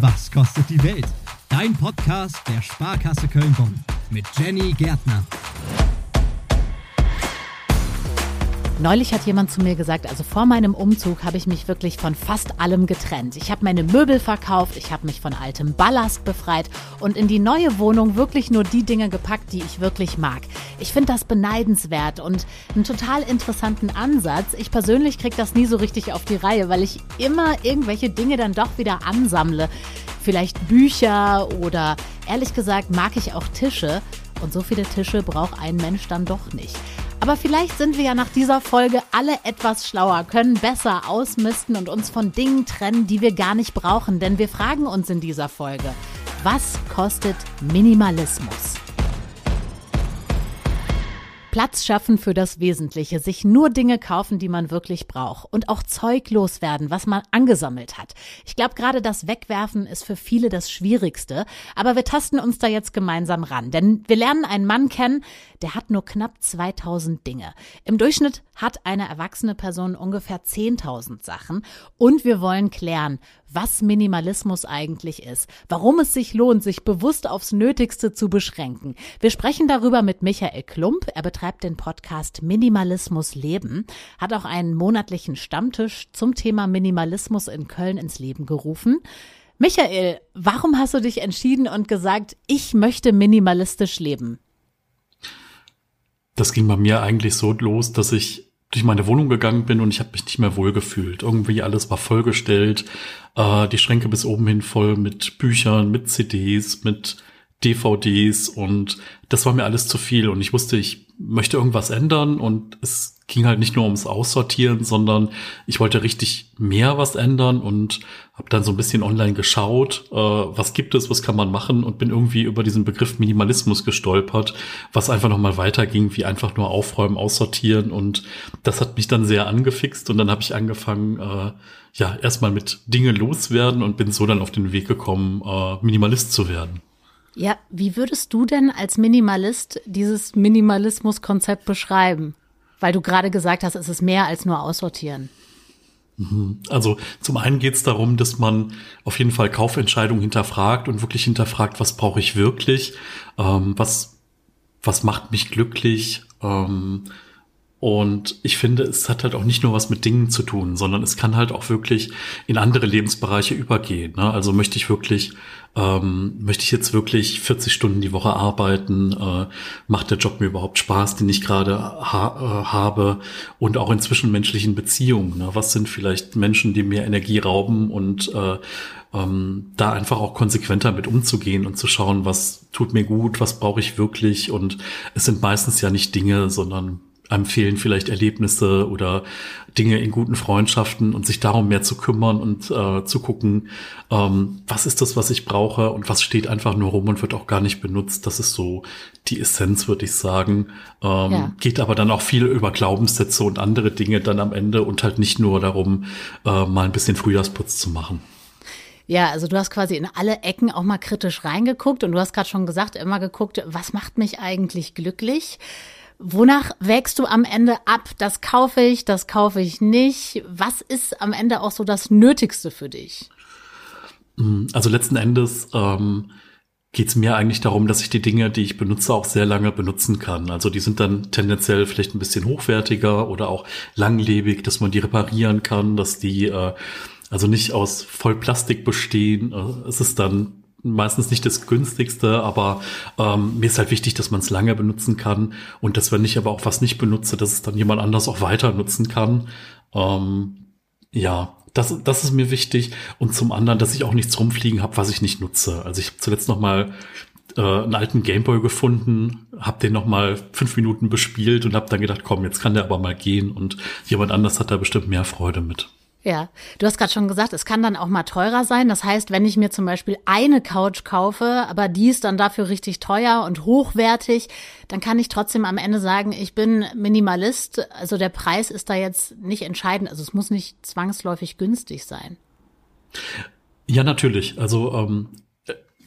Was kostet die Welt? Dein Podcast der Sparkasse Köln-Bonn mit Jenny Gärtner. Neulich hat jemand zu mir gesagt, also vor meinem Umzug habe ich mich wirklich von fast allem getrennt. Ich habe meine Möbel verkauft, ich habe mich von altem Ballast befreit und in die neue Wohnung wirklich nur die Dinge gepackt, die ich wirklich mag. Ich finde das beneidenswert und einen total interessanten Ansatz. Ich persönlich kriege das nie so richtig auf die Reihe, weil ich immer irgendwelche Dinge dann doch wieder ansammle. Vielleicht Bücher oder ehrlich gesagt mag ich auch Tische. Und so viele Tische braucht ein Mensch dann doch nicht. Aber vielleicht sind wir ja nach dieser Folge alle etwas schlauer, können besser ausmisten und uns von Dingen trennen, die wir gar nicht brauchen. Denn wir fragen uns in dieser Folge, was kostet Minimalismus? Platz schaffen für das Wesentliche, sich nur Dinge kaufen, die man wirklich braucht. Und auch Zeug loswerden, was man angesammelt hat. Ich glaube, gerade das Wegwerfen ist für viele das Schwierigste, aber wir tasten uns da jetzt gemeinsam ran, denn wir lernen einen Mann kennen, der hat nur knapp 2000 Dinge. Im Durchschnitt hat eine erwachsene Person ungefähr 10.000 Sachen. Und wir wollen klären, was Minimalismus eigentlich ist, warum es sich lohnt, sich bewusst aufs Nötigste zu beschränken. Wir sprechen darüber mit Michael Klump. Er betreibt den Podcast Minimalismus Leben, hat auch einen monatlichen Stammtisch zum Thema Minimalismus in Köln ins Leben gerufen. Michael, warum hast du dich entschieden und gesagt, ich möchte minimalistisch leben? Das ging bei mir eigentlich so los, dass ich durch meine Wohnung gegangen bin und ich habe mich nicht mehr wohlgefühlt. Irgendwie alles war vollgestellt, äh, die Schränke bis oben hin voll mit Büchern, mit CDs, mit DVDs und das war mir alles zu viel und ich wusste, ich möchte irgendwas ändern und es ging halt nicht nur ums Aussortieren, sondern ich wollte richtig mehr was ändern und habe dann so ein bisschen online geschaut, äh, was gibt es, was kann man machen und bin irgendwie über diesen Begriff Minimalismus gestolpert, was einfach nochmal weiterging, wie einfach nur aufräumen, aussortieren und das hat mich dann sehr angefixt und dann habe ich angefangen, äh, ja, erstmal mit Dinge loswerden und bin so dann auf den Weg gekommen, äh, Minimalist zu werden. Ja, wie würdest du denn als Minimalist dieses Minimalismus-Konzept beschreiben? Weil du gerade gesagt hast, es ist mehr als nur aussortieren. Mhm. Also zum einen geht es darum, dass man auf jeden Fall Kaufentscheidungen hinterfragt und wirklich hinterfragt, was brauche ich wirklich, ähm, was, was macht mich glücklich, ähm, und ich finde, es hat halt auch nicht nur was mit Dingen zu tun, sondern es kann halt auch wirklich in andere Lebensbereiche übergehen. Ne? Also möchte ich wirklich, ähm, möchte ich jetzt wirklich 40 Stunden die Woche arbeiten? Äh, macht der Job mir überhaupt Spaß, den ich gerade ha äh, habe? Und auch in zwischenmenschlichen Beziehungen. Ne? Was sind vielleicht Menschen, die mir Energie rauben und äh, ähm, da einfach auch konsequenter mit umzugehen und zu schauen, was tut mir gut, was brauche ich wirklich. Und es sind meistens ja nicht Dinge, sondern einem fehlen vielleicht Erlebnisse oder Dinge in guten Freundschaften und sich darum mehr zu kümmern und äh, zu gucken, ähm, was ist das, was ich brauche und was steht einfach nur rum und wird auch gar nicht benutzt. Das ist so die Essenz, würde ich sagen. Ähm, ja. Geht aber dann auch viel über Glaubenssätze und andere Dinge dann am Ende und halt nicht nur darum, äh, mal ein bisschen Frühjahrsputz zu machen. Ja, also du hast quasi in alle Ecken auch mal kritisch reingeguckt und du hast gerade schon gesagt, immer geguckt, was macht mich eigentlich glücklich? Wonach wägst du am Ende ab? Das kaufe ich, das kaufe ich nicht. Was ist am Ende auch so das Nötigste für dich? Also letzten Endes ähm, geht es mir eigentlich darum, dass ich die Dinge, die ich benutze, auch sehr lange benutzen kann. Also die sind dann tendenziell vielleicht ein bisschen hochwertiger oder auch langlebig, dass man die reparieren kann, dass die äh, also nicht aus Vollplastik bestehen. Äh, es ist dann meistens nicht das günstigste, aber ähm, mir ist halt wichtig, dass man es lange benutzen kann und dass wenn ich aber auch was nicht benutze, dass es dann jemand anders auch weiter nutzen kann. Ähm, ja, das, das ist mir wichtig und zum anderen, dass ich auch nichts rumfliegen habe, was ich nicht nutze. Also ich habe zuletzt noch mal äh, einen alten Gameboy gefunden, habe den noch mal fünf Minuten bespielt und habe dann gedacht, komm, jetzt kann der aber mal gehen und jemand anders hat da bestimmt mehr Freude mit. Ja, du hast gerade schon gesagt, es kann dann auch mal teurer sein. Das heißt, wenn ich mir zum Beispiel eine Couch kaufe, aber die ist dann dafür richtig teuer und hochwertig, dann kann ich trotzdem am Ende sagen, ich bin Minimalist. Also der Preis ist da jetzt nicht entscheidend. Also es muss nicht zwangsläufig günstig sein. Ja, natürlich. Also ähm,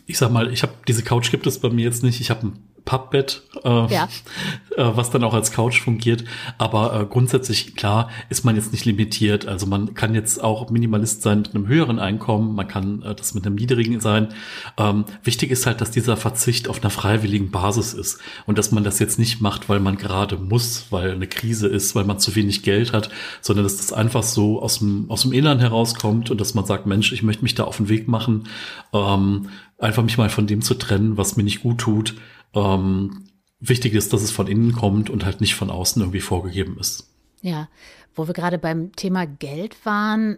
ich sag mal, ich habe diese Couch gibt es bei mir jetzt nicht. Ich habe ein Pappbett, äh, ja. äh, was dann auch als Couch fungiert. Aber äh, grundsätzlich, klar, ist man jetzt nicht limitiert. Also man kann jetzt auch Minimalist sein mit einem höheren Einkommen, man kann äh, das mit einem niedrigen sein. Ähm, wichtig ist halt, dass dieser Verzicht auf einer freiwilligen Basis ist und dass man das jetzt nicht macht, weil man gerade muss, weil eine Krise ist, weil man zu wenig Geld hat, sondern dass das einfach so aus dem, aus dem Innern herauskommt und dass man sagt, Mensch, ich möchte mich da auf den Weg machen, ähm, einfach mich mal von dem zu trennen, was mir nicht gut tut ähm, wichtig ist, dass es von innen kommt und halt nicht von außen irgendwie vorgegeben ist. Ja, wo wir gerade beim Thema Geld waren,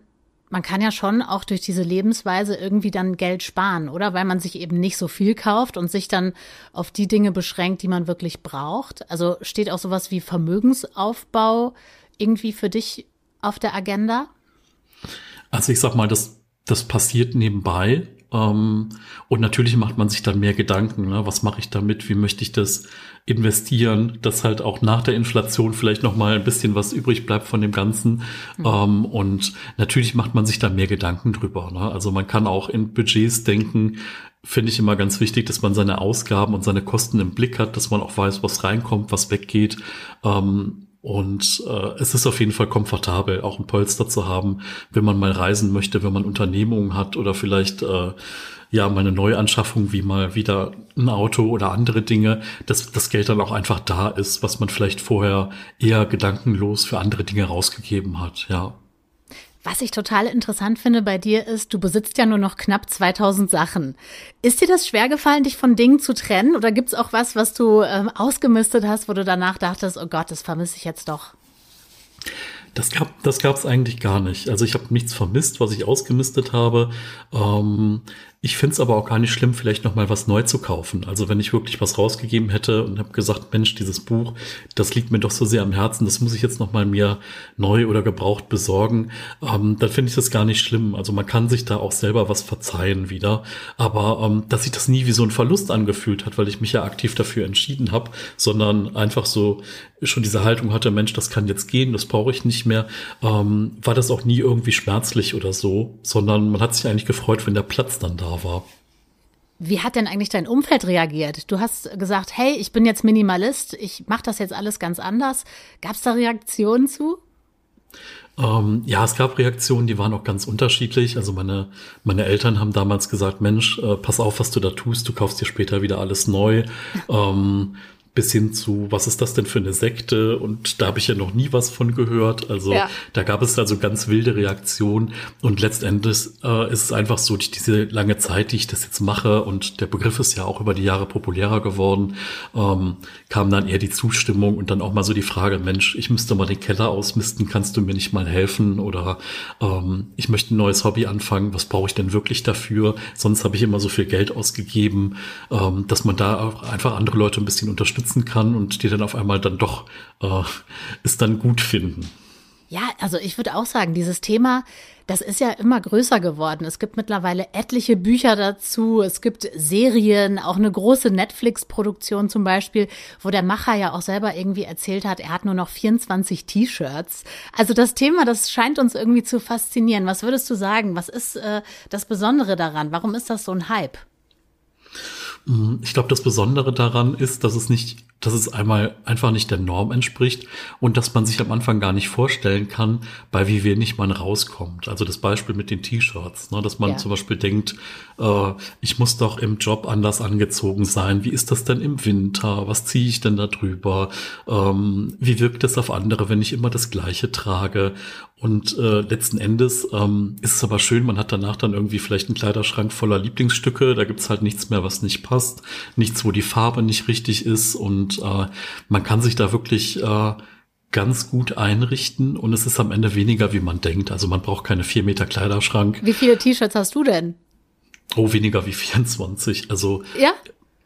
man kann ja schon auch durch diese Lebensweise irgendwie dann Geld sparen, oder? Weil man sich eben nicht so viel kauft und sich dann auf die Dinge beschränkt, die man wirklich braucht. Also steht auch sowas wie Vermögensaufbau irgendwie für dich auf der Agenda? Also ich sag mal, das, das passiert nebenbei. Ähm, und natürlich macht man sich dann mehr Gedanken, ne? was mache ich damit, wie möchte ich das investieren, dass halt auch nach der Inflation vielleicht noch mal ein bisschen was übrig bleibt von dem Ganzen. Mhm. Ähm, und natürlich macht man sich da mehr Gedanken drüber. Ne? Also man kann auch in Budgets denken, finde ich immer ganz wichtig, dass man seine Ausgaben und seine Kosten im Blick hat, dass man auch weiß, was reinkommt, was weggeht. Ähm, und äh, es ist auf jeden Fall komfortabel, auch ein Polster zu haben, wenn man mal reisen möchte, wenn man Unternehmungen hat oder vielleicht äh, ja mal eine Neuanschaffung wie mal wieder ein Auto oder andere Dinge, dass das Geld dann auch einfach da ist, was man vielleicht vorher eher gedankenlos für andere Dinge rausgegeben hat. Ja. Was ich total interessant finde bei dir ist, du besitzt ja nur noch knapp 2000 Sachen. Ist dir das schwer gefallen, dich von Dingen zu trennen? Oder gibt's auch was, was du ähm, ausgemistet hast, wo du danach dachtest, oh Gott, das vermisse ich jetzt doch? Das gab das eigentlich gar nicht. Also ich habe nichts vermisst, was ich ausgemistet habe. Ähm, ich finde es aber auch gar nicht schlimm, vielleicht noch mal was neu zu kaufen. Also wenn ich wirklich was rausgegeben hätte und habe gesagt, Mensch, dieses Buch, das liegt mir doch so sehr am Herzen, das muss ich jetzt noch mal mir neu oder gebraucht besorgen, ähm, dann finde ich das gar nicht schlimm. Also man kann sich da auch selber was verzeihen wieder. Aber ähm, dass sich das nie wie so ein Verlust angefühlt hat, weil ich mich ja aktiv dafür entschieden habe, sondern einfach so schon diese Haltung hatte, Mensch, das kann jetzt gehen, das brauche ich nicht mehr, ähm, war das auch nie irgendwie schmerzlich oder so, sondern man hat sich eigentlich gefreut, wenn der Platz dann da war. Wie hat denn eigentlich dein Umfeld reagiert? Du hast gesagt, hey, ich bin jetzt Minimalist, ich mache das jetzt alles ganz anders. Gab es da Reaktionen zu? Ähm, ja, es gab Reaktionen, die waren auch ganz unterschiedlich. Also meine, meine Eltern haben damals gesagt, Mensch, äh, pass auf, was du da tust, du kaufst dir später wieder alles neu. ähm, bis hin zu, was ist das denn für eine Sekte? Und da habe ich ja noch nie was von gehört. Also ja. da gab es also ganz wilde Reaktionen. Und letztendlich äh, ist es einfach so, durch diese lange Zeit, die ich das jetzt mache, und der Begriff ist ja auch über die Jahre populärer geworden, ähm, kam dann eher die Zustimmung und dann auch mal so die Frage, Mensch, ich müsste mal den Keller ausmisten, kannst du mir nicht mal helfen? Oder ähm, ich möchte ein neues Hobby anfangen, was brauche ich denn wirklich dafür? Sonst habe ich immer so viel Geld ausgegeben, ähm, dass man da auch einfach andere Leute ein bisschen unterstützt unterstützen kann und die dann auf einmal dann doch äh, es dann gut finden. Ja, also ich würde auch sagen, dieses Thema, das ist ja immer größer geworden. Es gibt mittlerweile etliche Bücher dazu. Es gibt Serien, auch eine große Netflix-Produktion zum Beispiel, wo der Macher ja auch selber irgendwie erzählt hat, er hat nur noch 24 T-Shirts. Also das Thema, das scheint uns irgendwie zu faszinieren. Was würdest du sagen? Was ist äh, das Besondere daran? Warum ist das so ein Hype? Mhm. Ich glaube, das Besondere daran ist, dass es nicht, dass es einmal einfach nicht der Norm entspricht und dass man sich am Anfang gar nicht vorstellen kann, bei wie wenig man rauskommt. Also das Beispiel mit den T-Shirts, ne, dass man ja. zum Beispiel denkt, äh, ich muss doch im Job anders angezogen sein. Wie ist das denn im Winter? Was ziehe ich denn da drüber? Ähm, wie wirkt das auf andere, wenn ich immer das Gleiche trage? Und äh, letzten Endes ähm, ist es aber schön, man hat danach dann irgendwie vielleicht einen Kleiderschrank voller Lieblingsstücke, da gibt's halt nichts mehr, was nicht passt, nichts, wo die Farbe nicht richtig ist und äh, man kann sich da wirklich äh, ganz gut einrichten und es ist am Ende weniger, wie man denkt. Also man braucht keine vier Meter Kleiderschrank. Wie viele T-Shirts hast du denn? Oh, weniger wie 24. Also ja?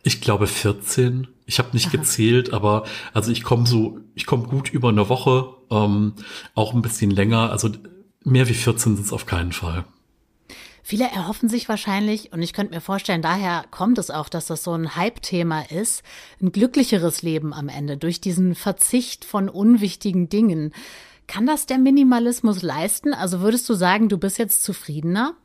ich glaube 14. Ich habe nicht Aha. gezählt, aber also ich komme so, ich komme gut über eine Woche, ähm, auch ein bisschen länger. Also mehr wie 14 sind es auf keinen Fall. Viele erhoffen sich wahrscheinlich, und ich könnte mir vorstellen, daher kommt es auch, dass das so ein Hype-Thema ist, ein glücklicheres Leben am Ende durch diesen Verzicht von unwichtigen Dingen. Kann das der Minimalismus leisten? Also würdest du sagen, du bist jetzt zufriedener?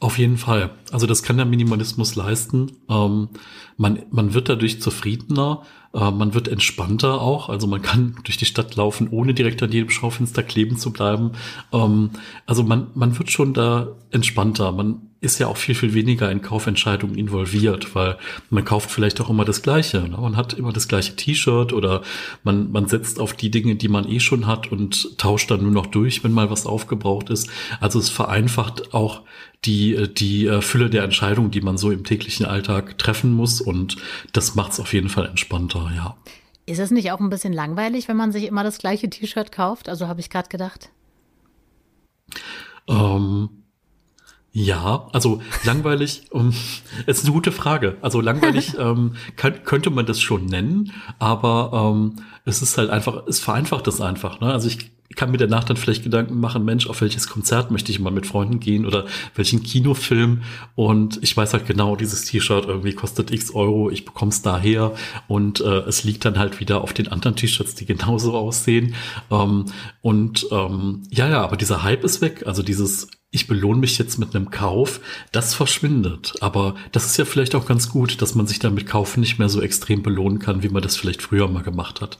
Auf jeden Fall. Also das kann der Minimalismus leisten. Ähm, man, man wird dadurch zufriedener, äh, man wird entspannter auch. Also man kann durch die Stadt laufen, ohne direkt an jedem Schaufenster kleben zu bleiben. Ähm, also man, man wird schon da entspannter. Man ist ja auch viel, viel weniger in Kaufentscheidungen involviert, weil man kauft vielleicht auch immer das Gleiche. Ne? Man hat immer das gleiche T-Shirt oder man, man setzt auf die Dinge, die man eh schon hat und tauscht dann nur noch durch, wenn mal was aufgebraucht ist. Also es vereinfacht auch die, die äh, Fülle der Entscheidungen, die man so im täglichen Alltag treffen muss und das macht es auf jeden Fall entspannter, ja. Ist es nicht auch ein bisschen langweilig, wenn man sich immer das gleiche T-Shirt kauft? Also habe ich gerade gedacht. Ähm, ja, also langweilig, um, es ist eine gute Frage. Also langweilig ähm, kann, könnte man das schon nennen, aber ähm, es ist halt einfach, es vereinfacht es einfach. Ne? Also ich kann mir danach dann vielleicht Gedanken machen, Mensch, auf welches Konzert möchte ich mal mit Freunden gehen oder welchen Kinofilm und ich weiß halt genau, dieses T-Shirt irgendwie kostet x Euro, ich bekomme es daher und äh, es liegt dann halt wieder auf den anderen T-Shirts, die genauso aussehen ähm, und ähm, ja, ja, aber dieser Hype ist weg, also dieses ich belohne mich jetzt mit einem Kauf, das verschwindet. Aber das ist ja vielleicht auch ganz gut, dass man sich dann mit Kaufen nicht mehr so extrem belohnen kann, wie man das vielleicht früher mal gemacht hat.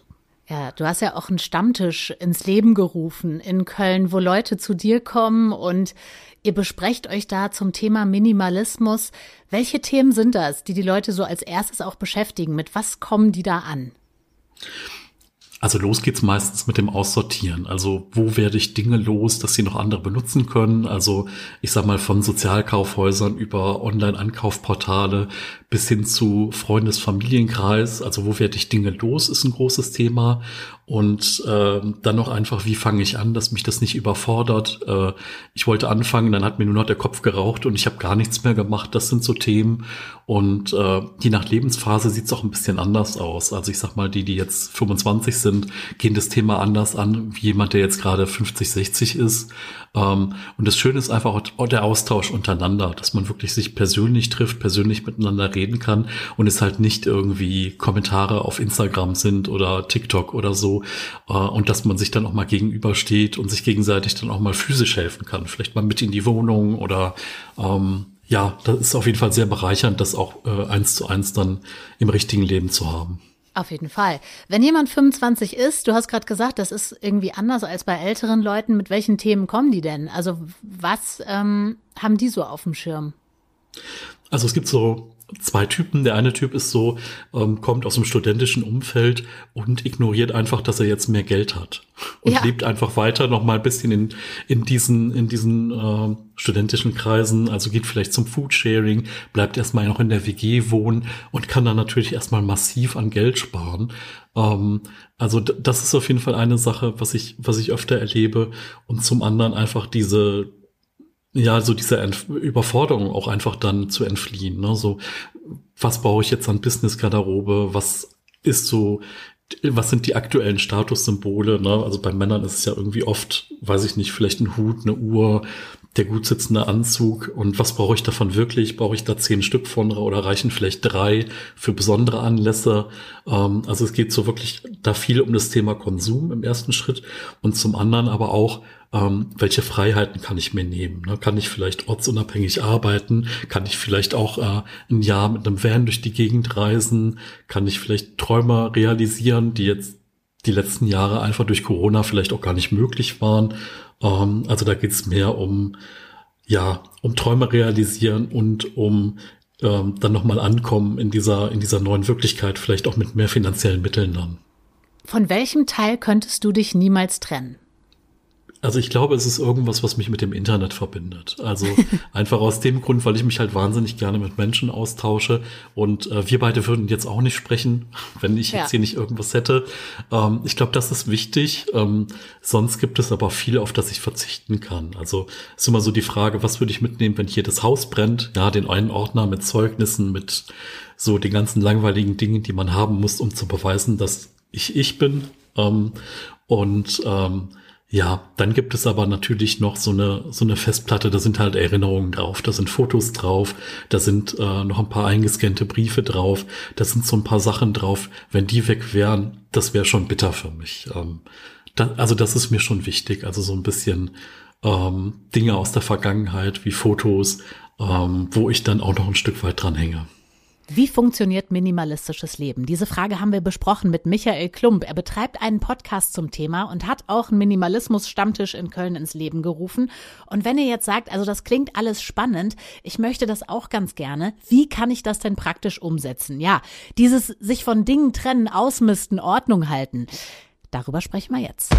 Ja, du hast ja auch einen Stammtisch ins Leben gerufen in Köln, wo Leute zu dir kommen und ihr besprecht euch da zum Thema Minimalismus. Welche Themen sind das, die die Leute so als erstes auch beschäftigen? Mit was kommen die da an? Also los geht's meistens mit dem Aussortieren. Also wo werde ich Dinge los, dass sie noch andere benutzen können? Also ich sag mal von Sozialkaufhäusern über Online-Ankaufportale bis hin zu Freundes-Familienkreis. Also wo werde ich Dinge los, ist ein großes Thema. Und äh, dann noch einfach, wie fange ich an, dass mich das nicht überfordert. Äh, ich wollte anfangen, dann hat mir nur noch der Kopf geraucht und ich habe gar nichts mehr gemacht. Das sind so Themen. Und äh, je nach Lebensphase sieht es auch ein bisschen anders aus. Also ich sag mal, die, die jetzt 25 sind, gehen das Thema anders an, wie jemand, der jetzt gerade 50, 60 ist. Ähm, und das Schöne ist einfach auch der Austausch untereinander, dass man wirklich sich persönlich trifft, persönlich miteinander reden kann und es halt nicht irgendwie Kommentare auf Instagram sind oder TikTok oder so. Äh, und dass man sich dann auch mal gegenübersteht und sich gegenseitig dann auch mal physisch helfen kann. Vielleicht mal mit in die Wohnung oder ähm, ja, das ist auf jeden Fall sehr bereichernd, das auch äh, eins zu eins dann im richtigen Leben zu haben. Auf jeden Fall. Wenn jemand 25 ist, du hast gerade gesagt, das ist irgendwie anders als bei älteren Leuten. Mit welchen Themen kommen die denn? Also was ähm, haben die so auf dem Schirm? Also es gibt so zwei Typen. Der eine Typ ist so, ähm, kommt aus dem studentischen Umfeld und ignoriert einfach, dass er jetzt mehr Geld hat und ja. lebt einfach weiter noch mal ein bisschen in, in diesen, in diesen äh, studentischen Kreisen. Also geht vielleicht zum Foodsharing, bleibt erstmal noch in der WG wohnen und kann dann natürlich erstmal massiv an Geld sparen. Ähm, also das ist auf jeden Fall eine Sache, was ich, was ich öfter erlebe. Und zum anderen einfach diese ja, so diese Entf Überforderung auch einfach dann zu entfliehen. Ne? So, was brauche ich jetzt an Business-Garderobe? Was ist so, was sind die aktuellen Statussymbole? Ne? Also bei Männern ist es ja irgendwie oft, weiß ich nicht, vielleicht ein Hut, eine Uhr, der gut sitzende Anzug und was brauche ich davon wirklich? Brauche ich da zehn Stück von oder reichen vielleicht drei für besondere Anlässe? Ähm, also es geht so wirklich da viel um das Thema Konsum im ersten Schritt und zum anderen aber auch, ähm, welche Freiheiten kann ich mir nehmen? Ne? Kann ich vielleicht ortsunabhängig arbeiten? Kann ich vielleicht auch äh, ein Jahr mit einem Van durch die Gegend reisen? Kann ich vielleicht Träume realisieren, die jetzt die letzten Jahre einfach durch Corona vielleicht auch gar nicht möglich waren? Ähm, also da geht es mehr um, ja, um Träume realisieren und um ähm, dann nochmal ankommen in dieser, in dieser neuen Wirklichkeit, vielleicht auch mit mehr finanziellen Mitteln dann. Von welchem Teil könntest du dich niemals trennen? Also ich glaube, es ist irgendwas, was mich mit dem Internet verbindet. Also einfach aus dem Grund, weil ich mich halt wahnsinnig gerne mit Menschen austausche. Und äh, wir beide würden jetzt auch nicht sprechen, wenn ich ja. jetzt hier nicht irgendwas hätte. Ähm, ich glaube, das ist wichtig. Ähm, sonst gibt es aber viel, auf das ich verzichten kann. Also ist immer so die Frage, was würde ich mitnehmen, wenn hier das Haus brennt? Ja, den einen Ordner mit Zeugnissen, mit so den ganzen langweiligen Dingen, die man haben muss, um zu beweisen, dass ich ich bin. Ähm, und ähm, ja, dann gibt es aber natürlich noch so eine, so eine Festplatte, da sind halt Erinnerungen drauf, da sind Fotos drauf, da sind äh, noch ein paar eingescannte Briefe drauf, da sind so ein paar Sachen drauf. Wenn die weg wären, das wäre schon bitter für mich. Ähm, da, also das ist mir schon wichtig, also so ein bisschen ähm, Dinge aus der Vergangenheit wie Fotos, ähm, wo ich dann auch noch ein Stück weit dran hänge. Wie funktioniert minimalistisches Leben? Diese Frage haben wir besprochen mit Michael Klump. Er betreibt einen Podcast zum Thema und hat auch einen Minimalismus-Stammtisch in Köln ins Leben gerufen. Und wenn ihr jetzt sagt, also das klingt alles spannend, ich möchte das auch ganz gerne, wie kann ich das denn praktisch umsetzen? Ja, dieses sich von Dingen trennen, ausmisten, Ordnung halten. Darüber sprechen wir jetzt.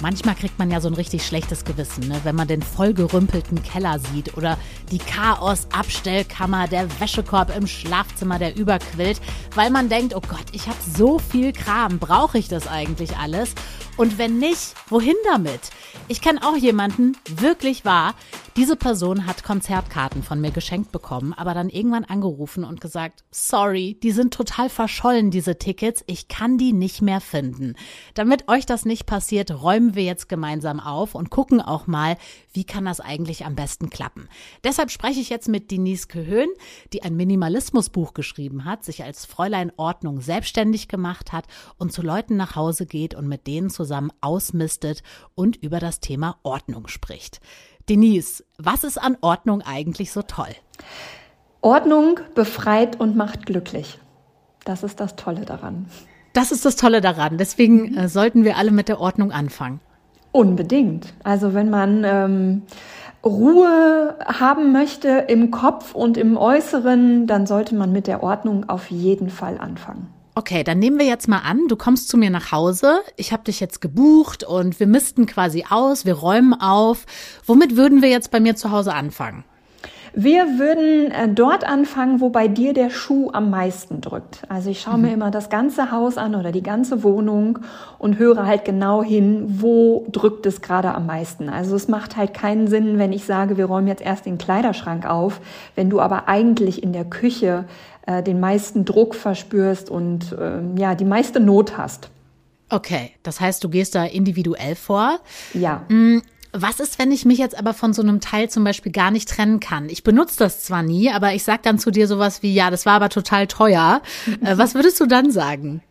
Manchmal kriegt man ja so ein richtig schlechtes Gewissen, ne? wenn man den vollgerümpelten Keller sieht oder die Chaos-Abstellkammer, der Wäschekorb im Schlafzimmer, der überquillt, weil man denkt, oh Gott, ich habe so viel Kram, brauche ich das eigentlich alles? Und wenn nicht, wohin damit? Ich kenne auch jemanden, wirklich wahr, diese Person hat Konzertkarten von mir geschenkt bekommen, aber dann irgendwann angerufen und gesagt, sorry, die sind total verschollen, diese Tickets, ich kann die nicht mehr finden. Damit euch das nicht passiert, räumen wir jetzt gemeinsam auf und gucken auch mal, wie kann das eigentlich am besten klappen. Deshalb spreche ich jetzt mit Denise Köhön, die ein Minimalismusbuch geschrieben hat, sich als Fräulein Ordnung selbstständig gemacht hat und zu Leuten nach Hause geht und mit denen zusammen ausmistet und über das Thema Ordnung spricht. Denise, was ist an Ordnung eigentlich so toll? Ordnung befreit und macht glücklich. Das ist das Tolle daran. Das ist das Tolle daran. Deswegen äh, sollten wir alle mit der Ordnung anfangen. Unbedingt. Also wenn man ähm, Ruhe haben möchte im Kopf und im Äußeren, dann sollte man mit der Ordnung auf jeden Fall anfangen. Okay, dann nehmen wir jetzt mal an, du kommst zu mir nach Hause, ich habe dich jetzt gebucht und wir missten quasi aus, wir räumen auf. Womit würden wir jetzt bei mir zu Hause anfangen? Wir würden äh, dort anfangen, wo bei dir der Schuh am meisten drückt. Also ich schaue mhm. mir immer das ganze Haus an oder die ganze Wohnung und höre halt genau hin, wo drückt es gerade am meisten. Also es macht halt keinen Sinn, wenn ich sage, wir räumen jetzt erst den Kleiderschrank auf, wenn du aber eigentlich in der Küche äh, den meisten Druck verspürst und äh, ja, die meiste Not hast. Okay, das heißt, du gehst da individuell vor. Ja. Mm, was ist, wenn ich mich jetzt aber von so einem Teil zum Beispiel gar nicht trennen kann? Ich benutze das zwar nie, aber ich sag dann zu dir sowas wie, ja, das war aber total teuer. Äh, was würdest du dann sagen?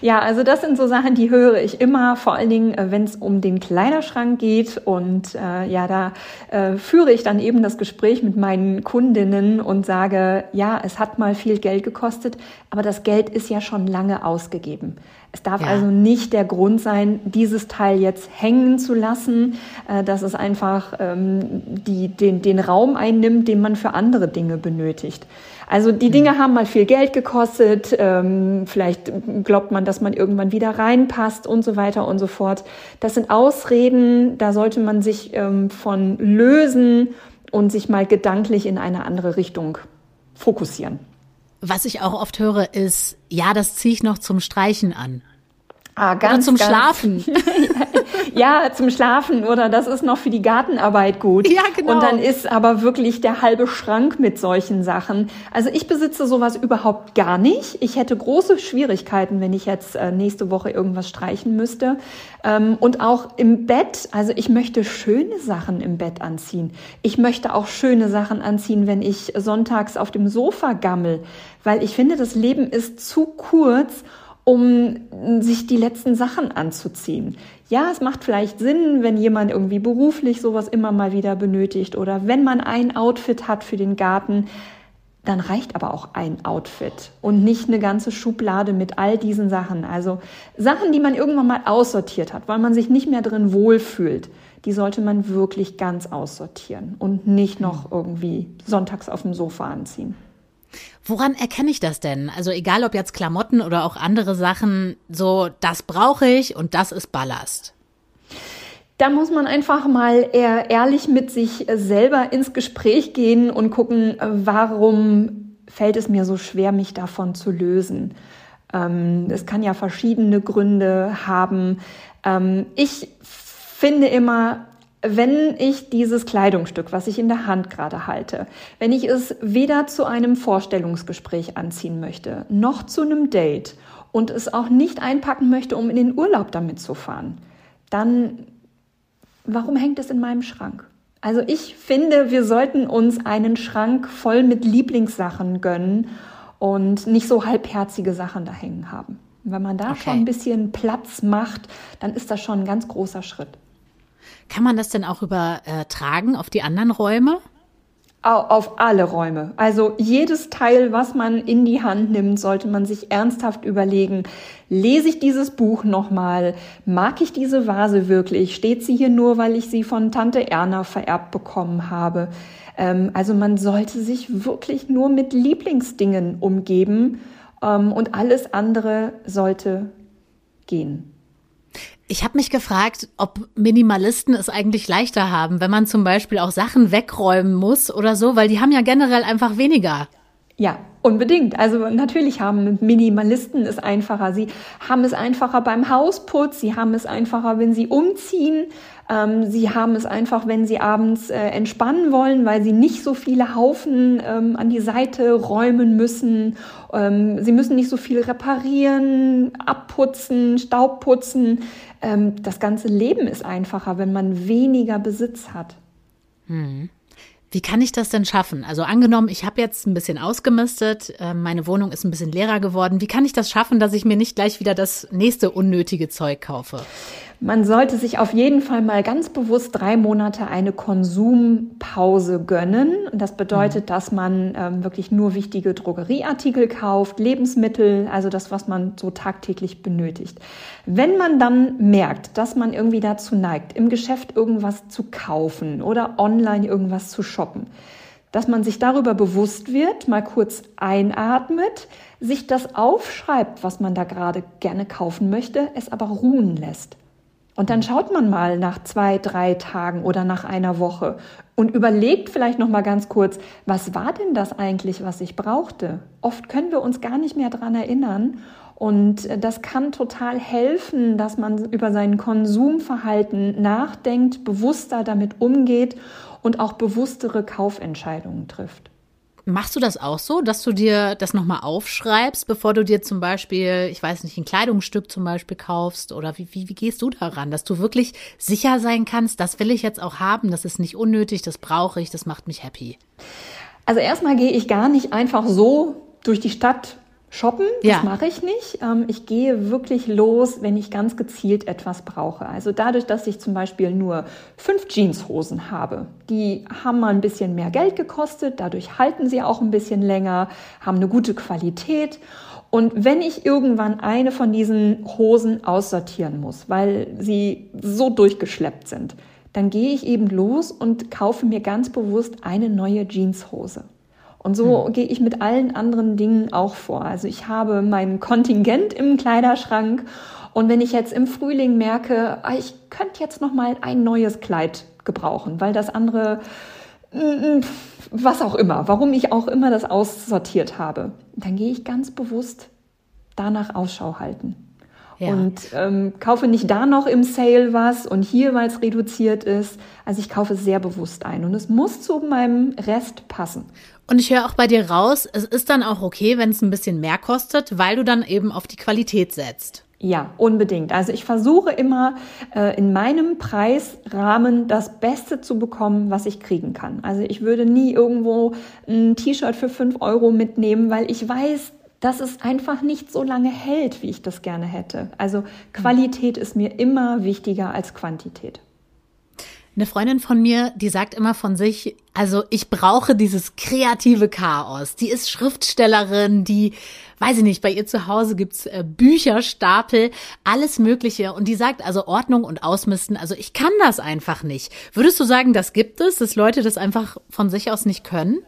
Ja, also das sind so Sachen, die höre ich immer, vor allen Dingen, äh, wenn es um den Kleiderschrank geht. Und äh, ja, da äh, führe ich dann eben das Gespräch mit meinen Kundinnen und sage, ja, es hat mal viel Geld gekostet, aber das Geld ist ja schon lange ausgegeben. Es darf ja. also nicht der Grund sein, dieses Teil jetzt hängen zu lassen, äh, dass es einfach ähm, die, den, den Raum einnimmt, den man für andere Dinge benötigt. Also die Dinge mhm. haben mal viel Geld gekostet, ähm, vielleicht glaubt man, dass man irgendwann wieder reinpasst und so weiter und so fort. Das sind Ausreden, da sollte man sich ähm, von lösen und sich mal gedanklich in eine andere Richtung fokussieren. Was ich auch oft höre, ist, ja, das ziehe ich noch zum Streichen an. Ah, ganz, oder zum ganz, Schlafen. ja, zum Schlafen oder das ist noch für die Gartenarbeit gut. Ja, genau. Und dann ist aber wirklich der halbe Schrank mit solchen Sachen. Also ich besitze sowas überhaupt gar nicht. Ich hätte große Schwierigkeiten, wenn ich jetzt äh, nächste Woche irgendwas streichen müsste. Ähm, und auch im Bett, also ich möchte schöne Sachen im Bett anziehen. Ich möchte auch schöne Sachen anziehen, wenn ich sonntags auf dem Sofa gammel, weil ich finde, das Leben ist zu kurz, um sich die letzten Sachen anzuziehen. Ja, es macht vielleicht Sinn, wenn jemand irgendwie beruflich sowas immer mal wieder benötigt oder wenn man ein Outfit hat für den Garten, dann reicht aber auch ein Outfit und nicht eine ganze Schublade mit all diesen Sachen. Also Sachen, die man irgendwann mal aussortiert hat, weil man sich nicht mehr drin wohlfühlt, die sollte man wirklich ganz aussortieren und nicht noch irgendwie sonntags auf dem Sofa anziehen. Woran erkenne ich das denn? Also egal ob jetzt Klamotten oder auch andere Sachen, so das brauche ich und das ist Ballast. Da muss man einfach mal eher ehrlich mit sich selber ins Gespräch gehen und gucken, warum fällt es mir so schwer, mich davon zu lösen. Ähm, es kann ja verschiedene Gründe haben. Ähm, ich finde immer, wenn ich dieses Kleidungsstück, was ich in der Hand gerade halte, wenn ich es weder zu einem Vorstellungsgespräch anziehen möchte, noch zu einem Date und es auch nicht einpacken möchte, um in den Urlaub damit zu fahren, dann warum hängt es in meinem Schrank? Also ich finde, wir sollten uns einen Schrank voll mit Lieblingssachen gönnen und nicht so halbherzige Sachen da hängen haben. wenn man da okay. schon ein bisschen Platz macht, dann ist das schon ein ganz großer Schritt. Kann man das denn auch übertragen auf die anderen Räume? Auf alle Räume. Also jedes Teil, was man in die Hand nimmt, sollte man sich ernsthaft überlegen, lese ich dieses Buch nochmal? Mag ich diese Vase wirklich? Steht sie hier nur, weil ich sie von Tante Erna vererbt bekommen habe? Ähm, also man sollte sich wirklich nur mit Lieblingsdingen umgeben ähm, und alles andere sollte gehen. Ich habe mich gefragt, ob Minimalisten es eigentlich leichter haben, wenn man zum Beispiel auch Sachen wegräumen muss oder so, weil die haben ja generell einfach weniger. Ja, unbedingt. Also natürlich haben Minimalisten es einfacher. Sie haben es einfacher beim Hausputz, sie haben es einfacher, wenn sie umziehen, ähm, sie haben es einfach, wenn sie abends äh, entspannen wollen, weil sie nicht so viele Haufen ähm, an die Seite räumen müssen. Ähm, sie müssen nicht so viel reparieren, abputzen, Staub putzen. Ähm, das ganze Leben ist einfacher, wenn man weniger Besitz hat. Hm. Wie kann ich das denn schaffen? Also angenommen, ich habe jetzt ein bisschen ausgemistet, äh, meine Wohnung ist ein bisschen leerer geworden. Wie kann ich das schaffen, dass ich mir nicht gleich wieder das nächste unnötige Zeug kaufe? Man sollte sich auf jeden Fall mal ganz bewusst drei Monate eine Konsumpause gönnen. Das bedeutet, mhm. dass man ähm, wirklich nur wichtige Drogerieartikel kauft, Lebensmittel, also das, was man so tagtäglich benötigt. Wenn man dann merkt, dass man irgendwie dazu neigt, im Geschäft irgendwas zu kaufen oder online irgendwas zu shoppen, dass man sich darüber bewusst wird, mal kurz einatmet, sich das aufschreibt, was man da gerade gerne kaufen möchte, es aber ruhen lässt. Und dann schaut man mal nach zwei, drei Tagen oder nach einer Woche und überlegt vielleicht noch mal ganz kurz, was war denn das eigentlich, was ich brauchte? Oft können wir uns gar nicht mehr dran erinnern und das kann total helfen, dass man über sein Konsumverhalten nachdenkt, bewusster damit umgeht und auch bewusstere Kaufentscheidungen trifft. Machst du das auch so, dass du dir das nochmal aufschreibst, bevor du dir zum Beispiel, ich weiß nicht, ein Kleidungsstück zum Beispiel kaufst? Oder wie, wie, wie gehst du daran, dass du wirklich sicher sein kannst, das will ich jetzt auch haben, das ist nicht unnötig, das brauche ich, das macht mich happy? Also erstmal gehe ich gar nicht einfach so durch die Stadt Shoppen, das ja. mache ich nicht. Ähm, ich gehe wirklich los, wenn ich ganz gezielt etwas brauche. Also dadurch, dass ich zum Beispiel nur fünf Jeanshosen habe, die haben mal ein bisschen mehr Geld gekostet, dadurch halten sie auch ein bisschen länger, haben eine gute Qualität. Und wenn ich irgendwann eine von diesen Hosen aussortieren muss, weil sie so durchgeschleppt sind, dann gehe ich eben los und kaufe mir ganz bewusst eine neue Jeanshose. Und so hm. gehe ich mit allen anderen Dingen auch vor. Also ich habe mein Kontingent im Kleiderschrank und wenn ich jetzt im Frühling merke, ah, ich könnte jetzt noch mal ein neues Kleid gebrauchen, weil das andere mm, mm, was auch immer, warum ich auch immer das aussortiert habe, dann gehe ich ganz bewusst danach Ausschau halten. Ja. Und ähm, kaufe nicht da noch im Sale was und hier, weil es reduziert ist. Also ich kaufe sehr bewusst ein und es muss zu meinem Rest passen. Und ich höre auch bei dir raus, es ist dann auch okay, wenn es ein bisschen mehr kostet, weil du dann eben auf die Qualität setzt. Ja, unbedingt. Also ich versuche immer äh, in meinem Preisrahmen das Beste zu bekommen, was ich kriegen kann. Also ich würde nie irgendwo ein T-Shirt für fünf Euro mitnehmen, weil ich weiß, dass es einfach nicht so lange hält, wie ich das gerne hätte. Also Qualität ist mir immer wichtiger als Quantität. Eine Freundin von mir, die sagt immer von sich, also ich brauche dieses kreative Chaos. Die ist Schriftstellerin, die, weiß ich nicht, bei ihr zu Hause gibt's äh, Bücherstapel, alles Mögliche. Und die sagt also Ordnung und Ausmisten, also ich kann das einfach nicht. Würdest du sagen, das gibt es, dass Leute das einfach von sich aus nicht können?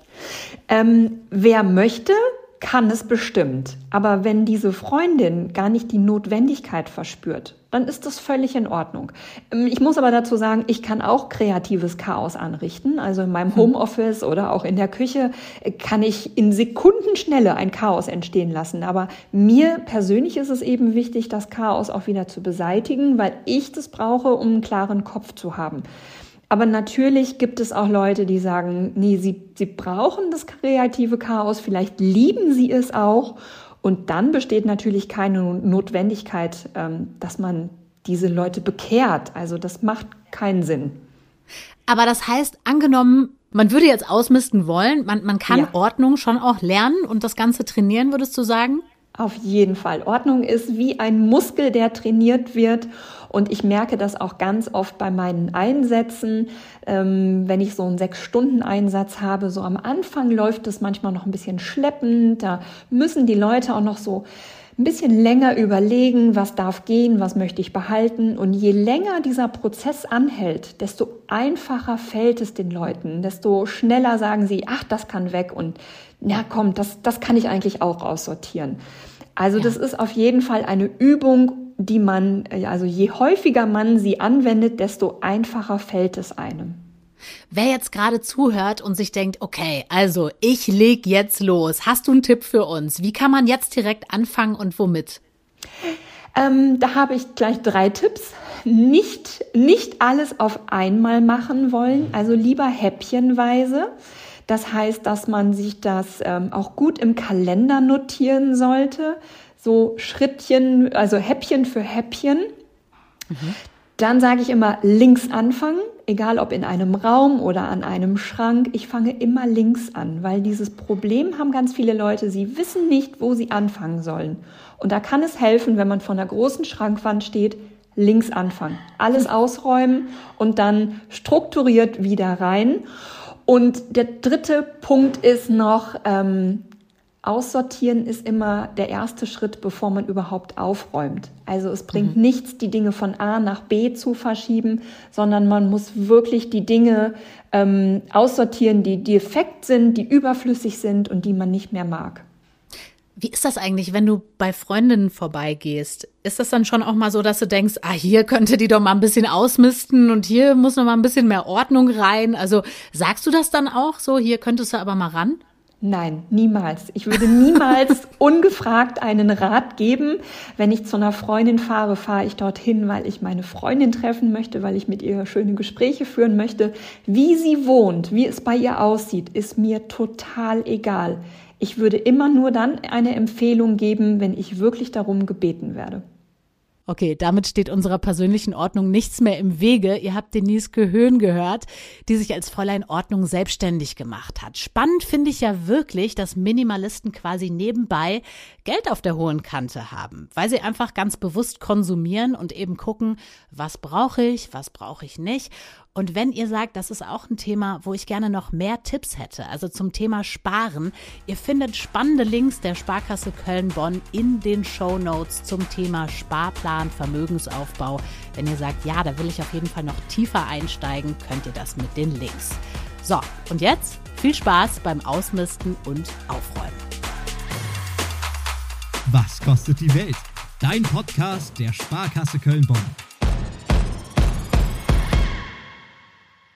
Ähm, wer möchte, kann es bestimmt. Aber wenn diese Freundin gar nicht die Notwendigkeit verspürt, dann ist das völlig in Ordnung. Ähm, ich muss aber dazu sagen, ich kann auch kreatives Chaos anrichten. Also in meinem hm. Homeoffice oder auch in der Küche äh, kann ich in Sekundenschnelle ein Chaos entstehen lassen. Aber mir persönlich ist es eben wichtig, das Chaos auch wieder zu beseitigen, weil ich das brauche, um einen klaren Kopf zu haben. Aber natürlich gibt es auch Leute, die sagen, nee, sie, sie brauchen das kreative Chaos, vielleicht lieben sie es auch. Und dann besteht natürlich keine Notwendigkeit, ähm, dass man diese Leute bekehrt. Also das macht keinen Sinn. Aber das heißt, angenommen, man würde jetzt ausmisten wollen, man, man kann ja. Ordnung schon auch lernen und das Ganze trainieren, würdest du sagen? Auf jeden Fall. Ordnung ist wie ein Muskel, der trainiert wird. Und ich merke das auch ganz oft bei meinen Einsätzen, ähm, wenn ich so einen Sechs-Stunden-Einsatz habe. So am Anfang läuft es manchmal noch ein bisschen schleppend. Da müssen die Leute auch noch so ein bisschen länger überlegen, was darf gehen, was möchte ich behalten. Und je länger dieser Prozess anhält, desto einfacher fällt es den Leuten, desto schneller sagen sie, ach, das kann weg und na komm, das, das kann ich eigentlich auch aussortieren. Also ja. das ist auf jeden Fall eine Übung, die man, also je häufiger man sie anwendet, desto einfacher fällt es einem. Wer jetzt gerade zuhört und sich denkt, okay, also ich leg jetzt los, hast du einen Tipp für uns? Wie kann man jetzt direkt anfangen und womit? Ähm, da habe ich gleich drei Tipps. Nicht, nicht alles auf einmal machen wollen, also lieber häppchenweise. Das heißt, dass man sich das ähm, auch gut im Kalender notieren sollte. So Schrittchen, also Häppchen für Häppchen. Mhm. Dann sage ich immer links anfangen, egal ob in einem Raum oder an einem Schrank. Ich fange immer links an, weil dieses Problem haben ganz viele Leute. Sie wissen nicht, wo sie anfangen sollen. Und da kann es helfen, wenn man vor einer großen Schrankwand steht, links anfangen. Alles ausräumen und dann strukturiert wieder rein. Und der dritte Punkt ist noch, ähm, Aussortieren ist immer der erste Schritt, bevor man überhaupt aufräumt. Also es bringt mhm. nichts, die Dinge von A nach B zu verschieben, sondern man muss wirklich die Dinge ähm, aussortieren, die defekt sind, die überflüssig sind und die man nicht mehr mag. Wie ist das eigentlich, wenn du bei Freundinnen vorbeigehst? Ist das dann schon auch mal so, dass du denkst, ah, hier könnte die doch mal ein bisschen ausmisten und hier muss noch mal ein bisschen mehr Ordnung rein? Also sagst du das dann auch so, hier könntest du aber mal ran? Nein, niemals. Ich würde niemals ungefragt einen Rat geben. Wenn ich zu einer Freundin fahre, fahre ich dorthin, weil ich meine Freundin treffen möchte, weil ich mit ihr schöne Gespräche führen möchte. Wie sie wohnt, wie es bei ihr aussieht, ist mir total egal. Ich würde immer nur dann eine Empfehlung geben, wenn ich wirklich darum gebeten werde. Okay, damit steht unserer persönlichen Ordnung nichts mehr im Wege. Ihr habt Denise Gehöhn gehört, die sich als Fräulein Ordnung selbstständig gemacht hat. Spannend finde ich ja wirklich, dass Minimalisten quasi nebenbei Geld auf der hohen Kante haben, weil sie einfach ganz bewusst konsumieren und eben gucken, was brauche ich, was brauche ich nicht. Und wenn ihr sagt, das ist auch ein Thema, wo ich gerne noch mehr Tipps hätte, also zum Thema Sparen, ihr findet spannende Links der Sparkasse Köln-Bonn in den Show Notes zum Thema Sparplan, Vermögensaufbau. Wenn ihr sagt, ja, da will ich auf jeden Fall noch tiefer einsteigen, könnt ihr das mit den Links. So, und jetzt viel Spaß beim Ausmisten und Aufräumen. Was kostet die Welt? Dein Podcast der Sparkasse Köln-Bonn.